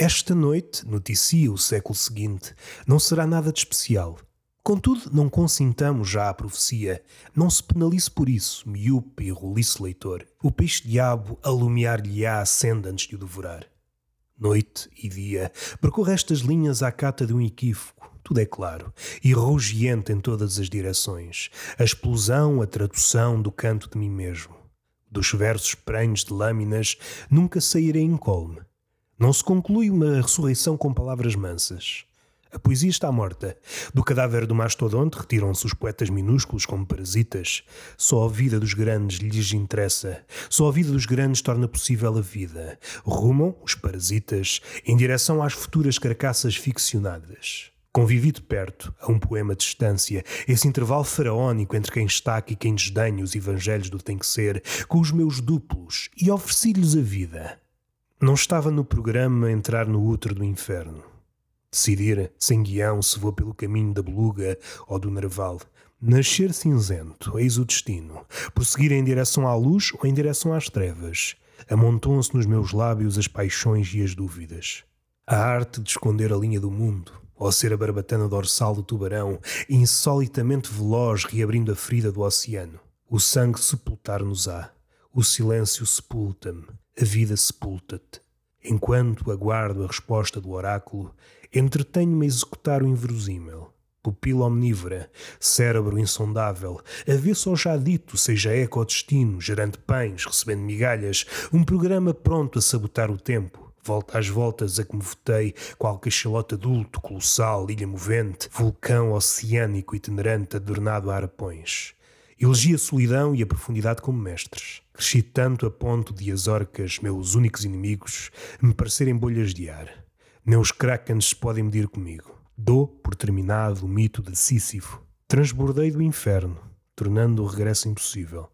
Esta noite, noticia o século seguinte, não será nada de especial. Contudo, não consintamos já a profecia, não se penalize por isso, miúpe e roliço leitor. O peixe-diabo alumiar-lhe-á a senda antes de o devorar. Noite e dia, percorre estas linhas à cata de um equívoco, tudo é claro, e rugiente em todas as direções. A explosão, a tradução do canto de mim mesmo. Dos versos prenhos de lâminas, nunca sairei incólume. Não se conclui uma ressurreição com palavras mansas. A poesia está morta. Do cadáver do mastodonte retiram-se os poetas minúsculos como parasitas. Só a vida dos grandes lhes interessa. Só a vida dos grandes torna possível a vida. Rumam, os parasitas, em direção às futuras carcaças ficcionadas. Convivi de perto a um poema de distância, esse intervalo faraónico entre quem estaca e quem desdenha os evangelhos do tem que ser, com os meus duplos, e ofereci-lhes a vida. Não estava no programa entrar no útero do inferno. Decidir, sem guião, se vou pelo caminho da beluga ou do narval. Nascer cinzento, eis o destino. Prosseguir em direção à luz ou em direção às trevas. Amontam-se nos meus lábios as paixões e as dúvidas. A arte de esconder a linha do mundo, ou ser a barbatana dorsal do tubarão, insolitamente veloz reabrindo a ferida do oceano. O sangue sepultar-nos-á. O silêncio sepulta-me a vida sepulta-te. Enquanto aguardo a resposta do oráculo, entretenho-me a executar o inverosímil. Pupila omnívora, cérebro insondável, avesso ao já dito, seja eco ao destino, gerando pães, recebendo migalhas, um programa pronto a sabotar o tempo. Volta às voltas a que me votei, qual cachalote adulto, colossal, ilha movente, vulcão oceânico itinerante adornado a arapões. Elegi a solidão e a profundidade como mestres. Cresci tanto a ponto de as orcas, meus únicos inimigos, me parecerem bolhas de ar. Nem os krakens podem medir comigo. Dou por terminado o mito de Sísifo. Transbordei do inferno, tornando o regresso impossível.